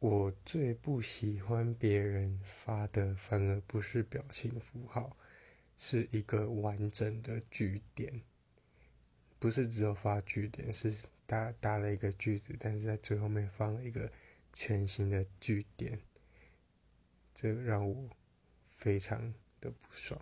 我最不喜欢别人发的反而不是表情符号是一个完整的句点。不是只有发句点是搭搭了一个句子但是在最后面放了一个全新的句点这让我非常的不爽。